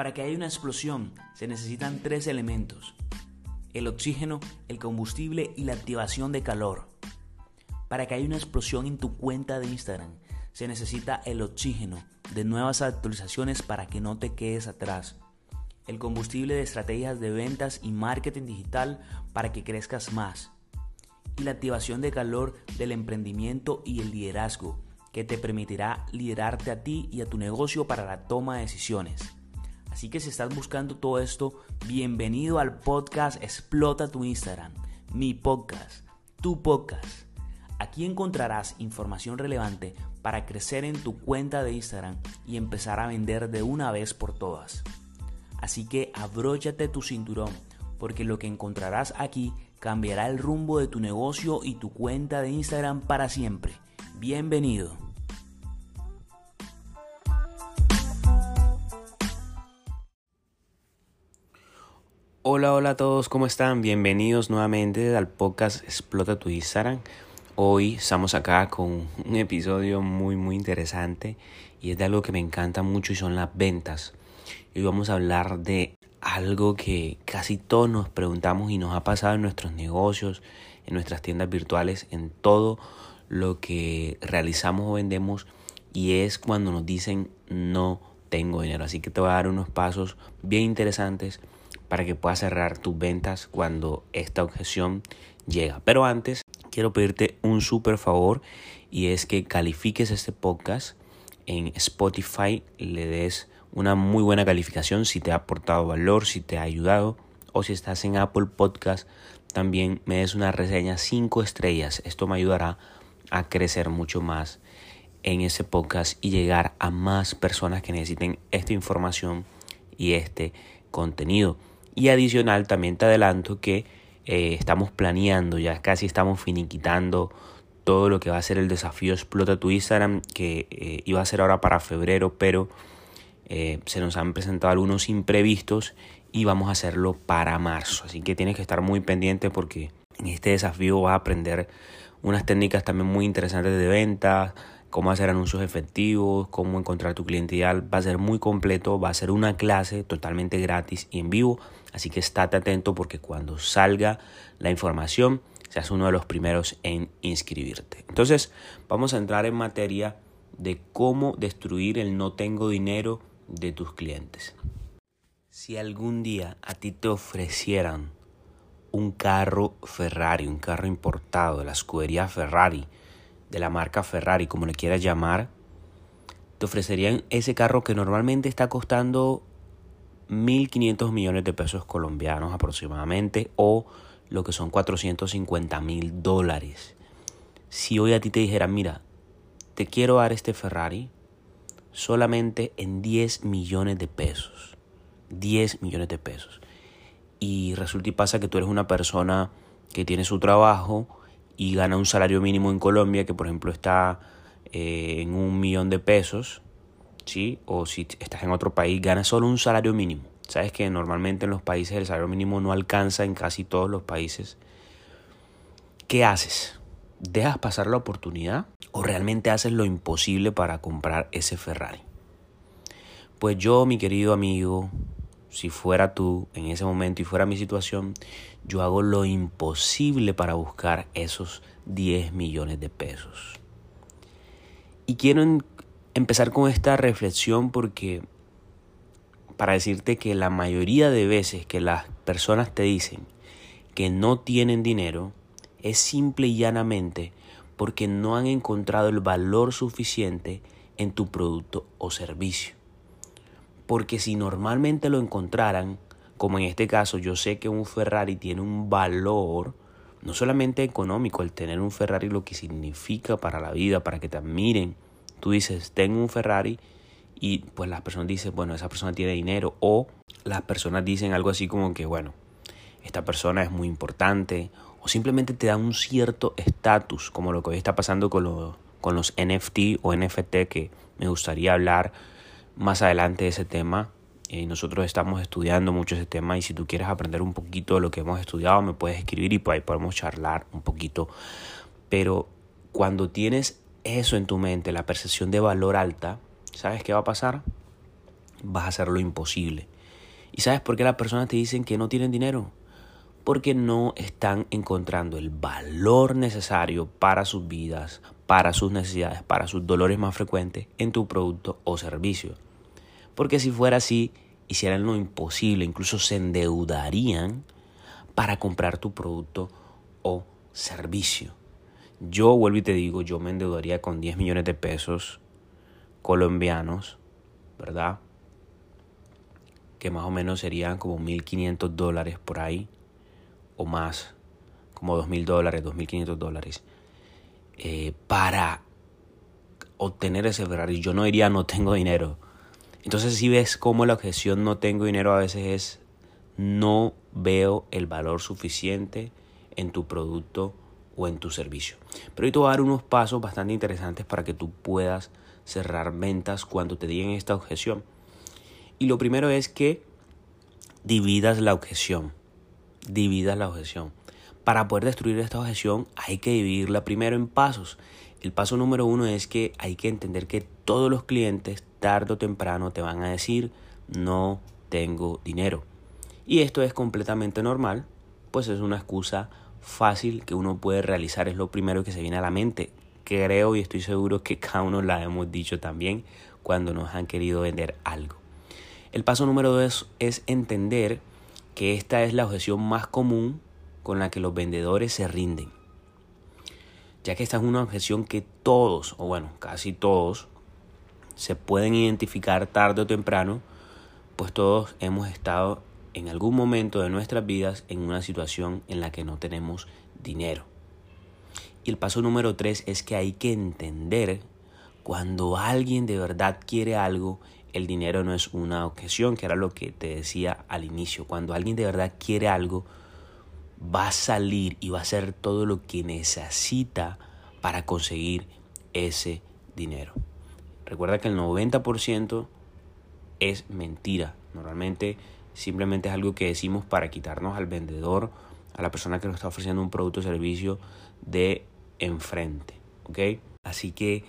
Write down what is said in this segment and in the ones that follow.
Para que haya una explosión se necesitan tres elementos. El oxígeno, el combustible y la activación de calor. Para que haya una explosión en tu cuenta de Instagram se necesita el oxígeno de nuevas actualizaciones para que no te quedes atrás. El combustible de estrategias de ventas y marketing digital para que crezcas más. Y la activación de calor del emprendimiento y el liderazgo que te permitirá liderarte a ti y a tu negocio para la toma de decisiones. Así que si estás buscando todo esto, bienvenido al podcast Explota tu Instagram, mi podcast, tu podcast. Aquí encontrarás información relevante para crecer en tu cuenta de Instagram y empezar a vender de una vez por todas. Así que abróchate tu cinturón, porque lo que encontrarás aquí cambiará el rumbo de tu negocio y tu cuenta de Instagram para siempre. Bienvenido. Hola, hola a todos, ¿cómo están? Bienvenidos nuevamente al podcast Explota tu Instagram. Hoy estamos acá con un episodio muy muy interesante y es de algo que me encanta mucho y son las ventas. Y vamos a hablar de algo que casi todos nos preguntamos y nos ha pasado en nuestros negocios, en nuestras tiendas virtuales, en todo lo que realizamos o vendemos y es cuando nos dicen no tengo dinero. Así que te voy a dar unos pasos bien interesantes para que puedas cerrar tus ventas cuando esta objeción llega. Pero antes quiero pedirte un súper favor y es que califiques este podcast en Spotify, le des una muy buena calificación si te ha aportado valor, si te ha ayudado o si estás en Apple Podcast también me des una reseña 5 estrellas. Esto me ayudará a crecer mucho más en ese podcast y llegar a más personas que necesiten esta información y este contenido. Y adicional también te adelanto que eh, estamos planeando, ya casi estamos finiquitando todo lo que va a ser el desafío Explota tu Instagram, que eh, iba a ser ahora para febrero, pero eh, se nos han presentado algunos imprevistos y vamos a hacerlo para marzo. Así que tienes que estar muy pendiente porque en este desafío vas a aprender unas técnicas también muy interesantes de venta, cómo hacer anuncios efectivos, cómo encontrar tu cliente ideal. Va a ser muy completo, va a ser una clase totalmente gratis y en vivo. Así que estate atento porque cuando salga la información, seas uno de los primeros en inscribirte. Entonces, vamos a entrar en materia de cómo destruir el no tengo dinero de tus clientes. Si algún día a ti te ofrecieran un carro Ferrari, un carro importado de la escudería Ferrari, de la marca Ferrari, como le quieras llamar, te ofrecerían ese carro que normalmente está costando 1.500 millones de pesos colombianos aproximadamente o lo que son 450 mil dólares. Si hoy a ti te dijeran, mira, te quiero dar este Ferrari solamente en 10 millones de pesos. 10 millones de pesos. Y resulta y pasa que tú eres una persona que tiene su trabajo y gana un salario mínimo en Colombia que por ejemplo está eh, en un millón de pesos, ¿sí? O si estás en otro país, ganas solo un salario mínimo. Sabes que normalmente en los países el salario mínimo no alcanza en casi todos los países. ¿Qué haces? ¿Dejas pasar la oportunidad o realmente haces lo imposible para comprar ese Ferrari? Pues yo, mi querido amigo, si fuera tú en ese momento y fuera mi situación, yo hago lo imposible para buscar esos 10 millones de pesos. Y quiero empezar con esta reflexión porque para decirte que la mayoría de veces que las personas te dicen que no tienen dinero es simple y llanamente porque no han encontrado el valor suficiente en tu producto o servicio. Porque si normalmente lo encontraran, como en este caso yo sé que un Ferrari tiene un valor, no solamente económico, el tener un Ferrari lo que significa para la vida, para que te admiren. Tú dices, tengo un Ferrari y pues las personas dicen, bueno, esa persona tiene dinero o las personas dicen algo así como que, bueno, esta persona es muy importante o simplemente te dan un cierto estatus, como lo que hoy está pasando con, los, con los NFT o NFT, que me gustaría hablar más adelante de ese tema. y nosotros estamos estudiando mucho ese tema y si tú quieres aprender un poquito de lo que hemos estudiado, me puedes escribir y ahí podemos charlar un poquito. Pero cuando tienes eso en tu mente, la percepción de valor alta, ¿sabes qué va a pasar? vas a hacer lo imposible. ¿Y sabes por qué las personas te dicen que no tienen dinero? Porque no están encontrando el valor necesario para sus vidas, para sus necesidades, para sus dolores más frecuentes en tu producto o servicio. Porque si fuera así, hicieran lo imposible, incluso se endeudarían para comprar tu producto o servicio. Yo vuelvo y te digo, yo me endeudaría con 10 millones de pesos colombianos, ¿verdad? Que más o menos serían como 1.500 dólares por ahí, o más, como 2.000 dólares, 2.500 dólares, eh, para obtener ese Ferrari. Yo no diría no tengo dinero. Entonces si ves cómo la objeción no tengo dinero a veces es no veo el valor suficiente en tu producto o en tu servicio. Pero hoy te voy a dar unos pasos bastante interesantes para que tú puedas cerrar ventas cuando te digan esta objeción. Y lo primero es que dividas la objeción. Dividas la objeción. Para poder destruir esta objeción hay que dividirla primero en pasos. El paso número uno es que hay que entender que todos los clientes tarde o temprano te van a decir no tengo dinero. Y esto es completamente normal, pues es una excusa fácil que uno puede realizar, es lo primero que se viene a la mente. Creo y estoy seguro que cada uno la hemos dicho también cuando nos han querido vender algo. El paso número dos es entender que esta es la objeción más común con la que los vendedores se rinden. Ya que esta es una objeción que todos, o bueno, casi todos, se pueden identificar tarde o temprano, pues todos hemos estado en algún momento de nuestras vidas en una situación en la que no tenemos dinero. Y el paso número tres es que hay que entender cuando alguien de verdad quiere algo, el dinero no es una objeción, que era lo que te decía al inicio. Cuando alguien de verdad quiere algo, va a salir y va a hacer todo lo que necesita para conseguir ese dinero. Recuerda que el 90% es mentira. Normalmente simplemente es algo que decimos para quitarnos al vendedor, a la persona que nos está ofreciendo un producto o servicio de enfrente. ¿Ok? Así que,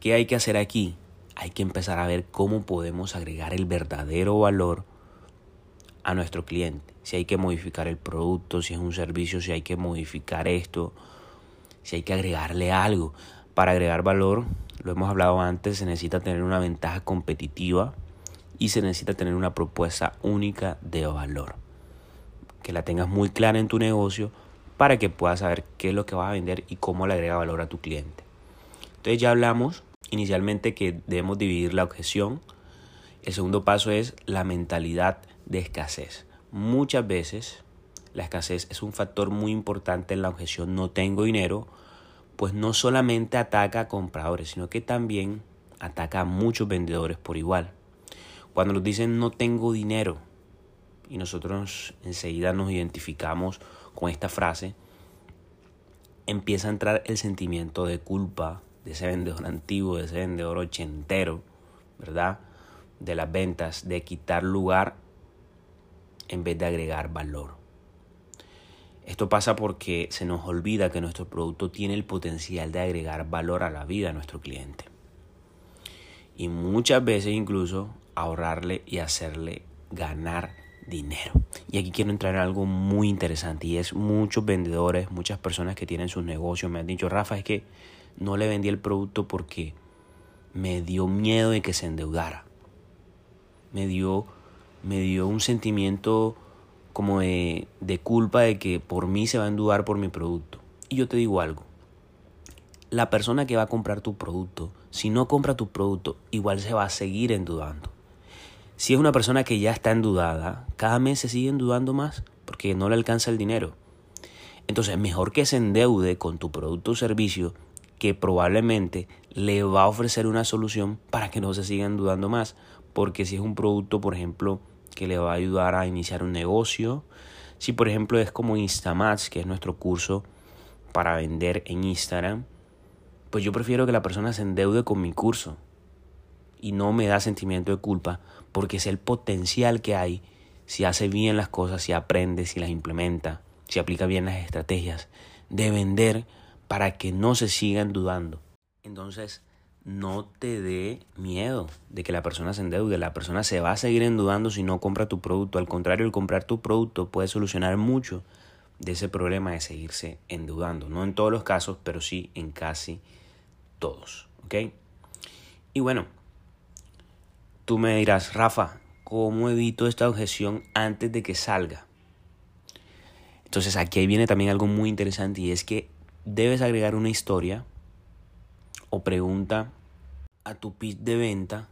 ¿qué hay que hacer aquí? Hay que empezar a ver cómo podemos agregar el verdadero valor a nuestro cliente. Si hay que modificar el producto, si es un servicio, si hay que modificar esto, si hay que agregarle algo. Para agregar valor, lo hemos hablado antes, se necesita tener una ventaja competitiva y se necesita tener una propuesta única de valor. Que la tengas muy clara en tu negocio para que puedas saber qué es lo que vas a vender y cómo le agrega valor a tu cliente. Entonces ya hablamos inicialmente que debemos dividir la objeción. El segundo paso es la mentalidad de escasez. Muchas veces la escasez es un factor muy importante en la objeción no tengo dinero, pues no solamente ataca a compradores, sino que también ataca a muchos vendedores por igual. Cuando nos dicen no tengo dinero y nosotros enseguida nos identificamos con esta frase, empieza a entrar el sentimiento de culpa de ese vendedor antiguo, de ese vendedor ochentero, ¿verdad? De las ventas, de quitar lugar en vez de agregar valor. Esto pasa porque se nos olvida que nuestro producto tiene el potencial de agregar valor a la vida de nuestro cliente. Y muchas veces incluso ahorrarle y hacerle ganar dinero. Y aquí quiero entrar en algo muy interesante y es muchos vendedores, muchas personas que tienen sus negocios me han dicho, Rafa, es que no le vendí el producto porque me dio miedo de que se endeudara. Me dio, me dio un sentimiento como de, de culpa de que por mí se va a endeudar por mi producto. Y yo te digo algo, la persona que va a comprar tu producto, si no compra tu producto, igual se va a seguir endeudando. Si es una persona que ya está endeudada, cada mes se sigue endeudando más porque no le alcanza el dinero. Entonces, mejor que se endeude con tu producto o servicio que probablemente le va a ofrecer una solución para que no se siga endeudando más. Porque si es un producto, por ejemplo, que le va a ayudar a iniciar un negocio, si por ejemplo es como Instamatch, que es nuestro curso para vender en Instagram, pues yo prefiero que la persona se endeude con mi curso y no me da sentimiento de culpa porque es el potencial que hay si hace bien las cosas, si aprende, si las implementa, si aplica bien las estrategias de vender para que no se sigan dudando. Entonces, no te dé miedo de que la persona se endeude. La persona se va a seguir endeudando si no compra tu producto. Al contrario, el comprar tu producto puede solucionar mucho de ese problema de seguirse endeudando. No en todos los casos, pero sí en casi todos. ¿Ok? Y bueno, tú me dirás, Rafa, ¿cómo evito esta objeción antes de que salga? Entonces aquí viene también algo muy interesante y es que debes agregar una historia o pregunta a tu pitch de venta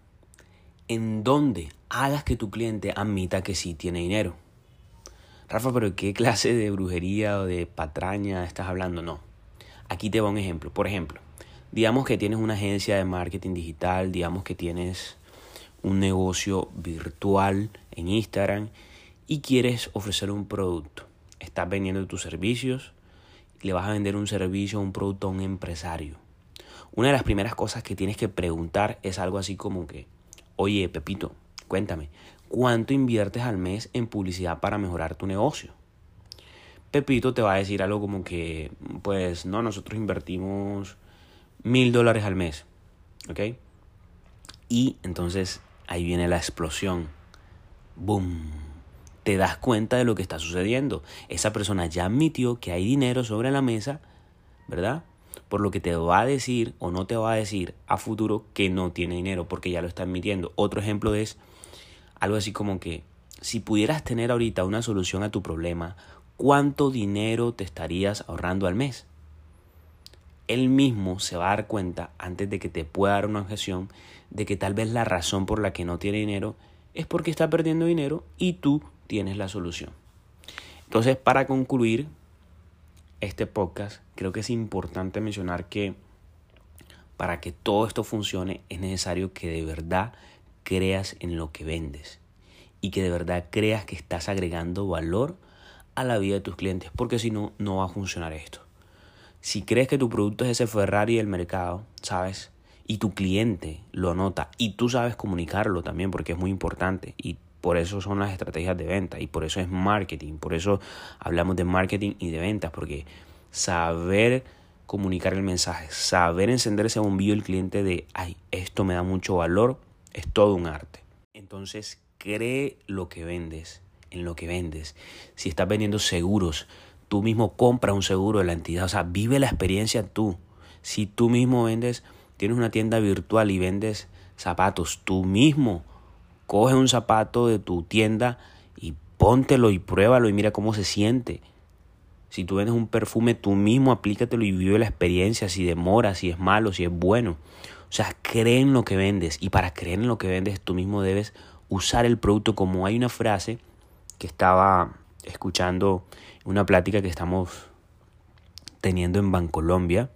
en donde hagas que tu cliente admita que sí tiene dinero. Rafa, pero ¿qué clase de brujería o de patraña estás hablando? No. Aquí te va un ejemplo. Por ejemplo, digamos que tienes una agencia de marketing digital, digamos que tienes un negocio virtual en Instagram y quieres ofrecer un producto. Estás vendiendo tus servicios, le vas a vender un servicio un producto a un empresario una de las primeras cosas que tienes que preguntar es algo así como que, oye, Pepito, cuéntame, ¿cuánto inviertes al mes en publicidad para mejorar tu negocio? Pepito te va a decir algo como que, pues no, nosotros invertimos mil dólares al mes, ¿ok? Y entonces ahí viene la explosión. ¡Boom! Te das cuenta de lo que está sucediendo. Esa persona ya admitió que hay dinero sobre la mesa, ¿verdad? por lo que te va a decir o no te va a decir a futuro que no tiene dinero porque ya lo está admitiendo. Otro ejemplo es algo así como que si pudieras tener ahorita una solución a tu problema, ¿cuánto dinero te estarías ahorrando al mes? Él mismo se va a dar cuenta antes de que te pueda dar una objeción de que tal vez la razón por la que no tiene dinero es porque está perdiendo dinero y tú tienes la solución. Entonces, para concluir, este podcast, creo que es importante mencionar que para que todo esto funcione es necesario que de verdad creas en lo que vendes y que de verdad creas que estás agregando valor a la vida de tus clientes, porque si no, no va a funcionar esto. Si crees que tu producto es ese Ferrari del mercado, ¿sabes? Y tu cliente lo nota y tú sabes comunicarlo también porque es muy importante y por eso son las estrategias de venta y por eso es marketing. Por eso hablamos de marketing y de ventas, porque saber comunicar el mensaje, saber encender ese bombillo del cliente de, ay, esto me da mucho valor, es todo un arte. Entonces, cree lo que vendes, en lo que vendes. Si estás vendiendo seguros, tú mismo compra un seguro de la entidad, o sea, vive la experiencia tú. Si tú mismo vendes, tienes una tienda virtual y vendes zapatos, tú mismo coge un zapato de tu tienda y póntelo y pruébalo y mira cómo se siente. Si tú vendes un perfume, tú mismo aplícatelo y vive la experiencia, si demora, si es malo, si es bueno. O sea, cree en lo que vendes y para creer en lo que vendes tú mismo debes usar el producto como hay una frase que estaba escuchando una plática que estamos teniendo en Bancolombia,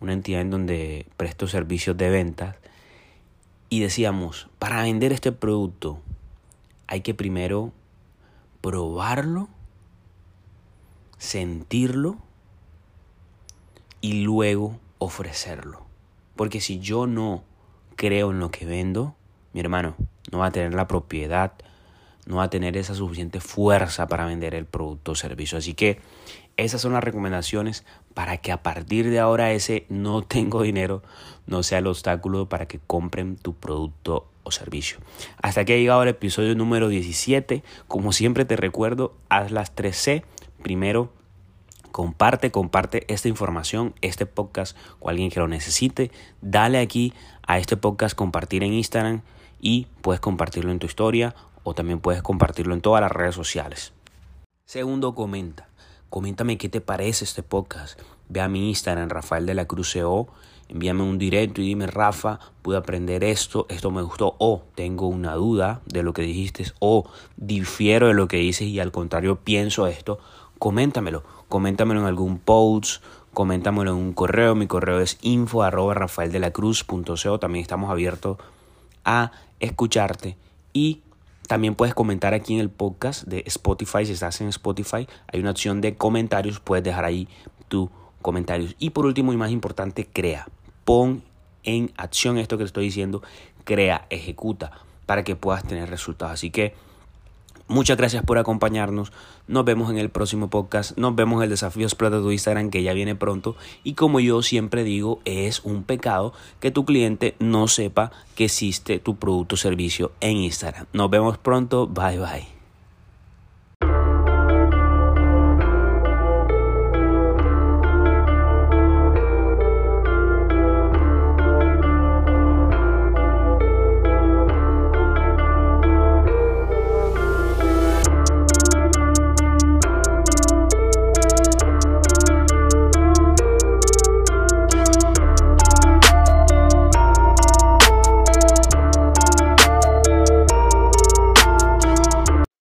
una entidad en donde presto servicios de ventas y decíamos, para vender este producto hay que primero probarlo, sentirlo y luego ofrecerlo. Porque si yo no creo en lo que vendo, mi hermano, no va a tener la propiedad, no va a tener esa suficiente fuerza para vender el producto o servicio. Así que esas son las recomendaciones para que a partir de ahora ese no tengo dinero no sea el obstáculo para que compren tu producto o servicio. Hasta aquí ha llegado el episodio número 17. Como siempre te recuerdo, haz las 3C. Primero, comparte, comparte esta información, este podcast con alguien que lo necesite. Dale aquí a este podcast compartir en Instagram y puedes compartirlo en tu historia o también puedes compartirlo en todas las redes sociales. Segundo, comenta. Coméntame qué te parece este podcast. Ve a mi Instagram, Rafael de la Cruz. Envíame un directo y dime, Rafa, pude aprender esto, esto me gustó, o tengo una duda de lo que dijiste, o difiero de lo que dices y al contrario pienso esto. Coméntamelo, coméntamelo en algún post, coméntamelo en un correo. Mi correo es info arroba También estamos abiertos a escucharte y también puedes comentar aquí en el podcast de Spotify. Si estás en Spotify, hay una opción de comentarios. Puedes dejar ahí tu comentarios. Y por último y más importante, crea. Pon en acción esto que te estoy diciendo. Crea, ejecuta para que puedas tener resultados. Así que Muchas gracias por acompañarnos. Nos vemos en el próximo podcast. Nos vemos en el desafío Explota tu Instagram que ya viene pronto. Y como yo siempre digo, es un pecado que tu cliente no sepa que existe tu producto o servicio en Instagram. Nos vemos pronto. Bye bye.